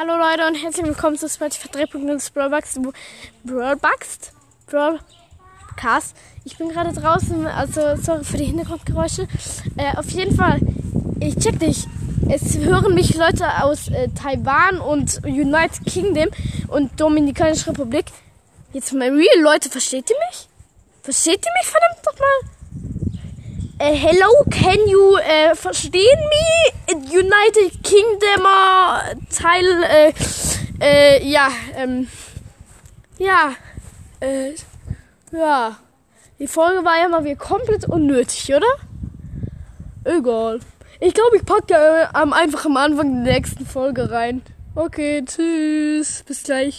Hallo Leute und herzlich willkommen zu Spotify 3.0 Brawlbugs. Brawlbugs? Ich bin gerade draußen, also sorry für die Hintergrundgeräusche. Äh, auf jeden Fall, ich check dich. Es hören mich Leute aus äh, Taiwan und United Kingdom und Dominikanische Republik. Jetzt mal real, Leute, versteht ihr mich? Versteht ihr mich verdammt nochmal? Uh, hello, can you uh, verstehen me? United Kingdom Teil, äh, äh, ja, ähm, ja, äh, ja. Die Folge war ja mal wieder komplett unnötig, oder? Egal. Ich glaube, ich packe äh, einfach am Anfang der nächsten Folge rein. Okay, tschüss. Bis gleich.